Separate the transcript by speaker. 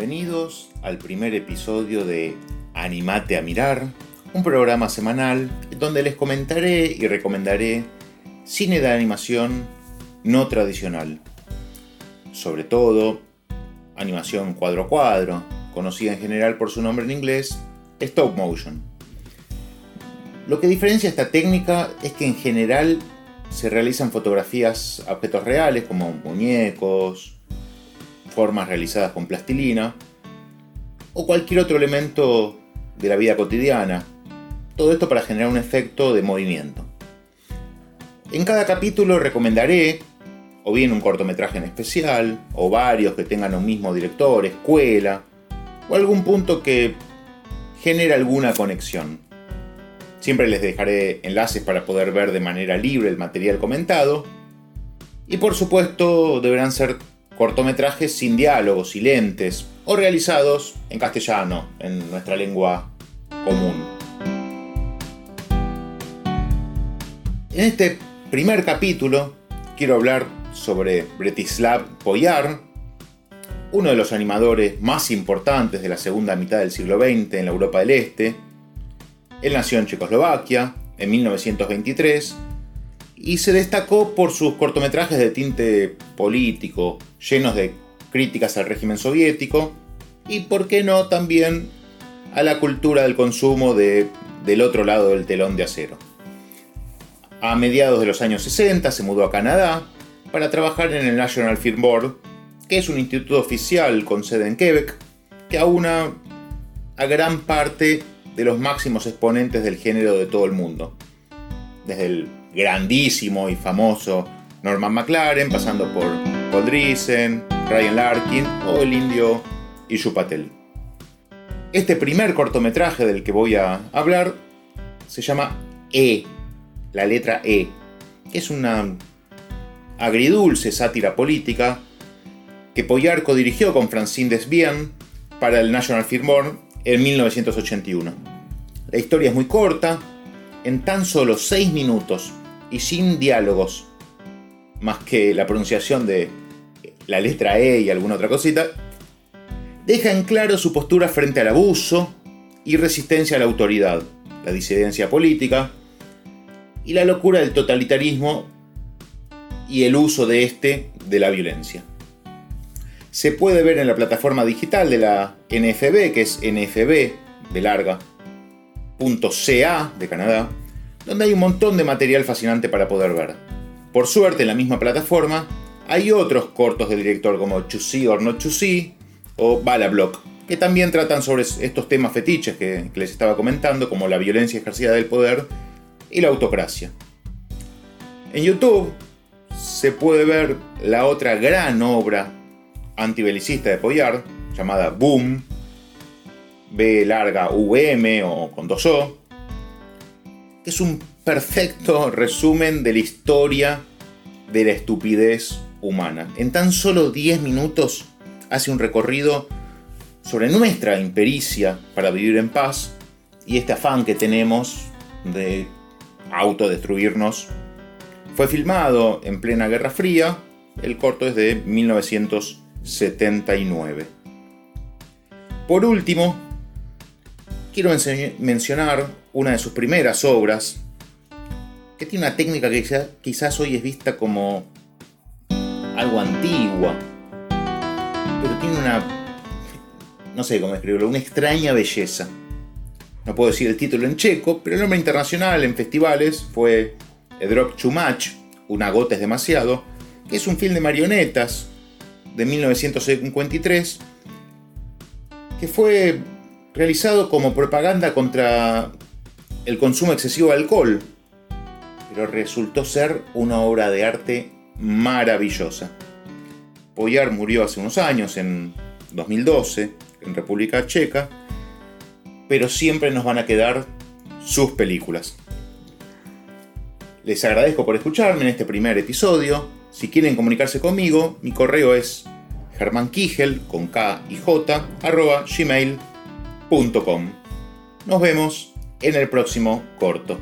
Speaker 1: Bienvenidos al primer episodio de Animate a Mirar, un programa semanal donde les comentaré y recomendaré cine de animación no tradicional. Sobre todo, animación cuadro a cuadro, conocida en general por su nombre en inglés, stop motion. Lo que diferencia esta técnica es que en general se realizan fotografías a objetos reales como muñecos, formas realizadas con plastilina o cualquier otro elemento de la vida cotidiana. Todo esto para generar un efecto de movimiento. En cada capítulo recomendaré o bien un cortometraje en especial, o varios que tengan un mismo director, escuela, o algún punto que genere alguna conexión. Siempre les dejaré enlaces para poder ver de manera libre el material comentado. Y por supuesto deberán ser cortometrajes sin diálogos, silentes o realizados en castellano, en nuestra lengua común. En este primer capítulo quiero hablar sobre Bretislav Poyar, uno de los animadores más importantes de la segunda mitad del siglo XX en la Europa del Este. Él nació en Checoslovaquia en 1923 y se destacó por sus cortometrajes de tinte político, llenos de críticas al régimen soviético y, por qué no, también a la cultura del consumo de, del otro lado del telón de acero. A mediados de los años 60 se mudó a Canadá para trabajar en el National Film Board, que es un instituto oficial con sede en Quebec, que aúna a gran parte de los máximos exponentes del género de todo el mundo. Desde el grandísimo y famoso Norman McLaren, pasando por Paul Driesen, Ryan Larkin o el indio Ishu Patel. Este primer cortometraje del que voy a hablar se llama E, la letra E, que es una agridulce sátira política que Poyarco dirigió con Francine Desbien para el National Film Board en 1981. La historia es muy corta, en tan solo 6 minutos y sin diálogos, más que la pronunciación de la letra E y alguna otra cosita, deja en claro su postura frente al abuso y resistencia a la autoridad, la disidencia política y la locura del totalitarismo y el uso de este de la violencia. Se puede ver en la plataforma digital de la NFB, que es NFB de larga, .ca de Canadá, donde hay un montón de material fascinante para poder ver. Por suerte, en la misma plataforma hay otros cortos del director como Chusí or Not Chusí o Balablock, que también tratan sobre estos temas fetiches que, les estaba comentando, como la violencia ejercida del poder y la autocracia. En YouTube se puede ver la otra gran obra antibelicista de Poyar, llamada Boom, B larga VM o con dos O, es un perfecto resumen de la historia de la estupidez humana. En tan solo 10 minutos hace un recorrido sobre nuestra impericia para vivir en paz y este afán que tenemos de autodestruirnos. Fue filmado en plena Guerra Fría, el corto es de 1979. Por último, quiero mencionar una de sus primeras obras, que tiene una técnica que quizás hoy es vista como algo antigua, pero tiene una, no sé cómo escribirlo, una extraña belleza. No puedo decir el título en checo, pero el nombre internacional en festivales fue A Drop Too Much, Una gota es demasiado, que es un film de marionetas de 1953 que fue realizado como propaganda contra el consumo excesivo de alcohol, pero resultó ser una obra de arte maravillosa. Poyar murió hace unos años, en 2012, en República Checa, pero siempre nos van a quedar sus películas. Les agradezco por escucharme en este primer episodio. Si quieren comunicarse conmigo, mi correo es germankigel con K y J arroba gmail.com. Nos vemos en el próximo corto.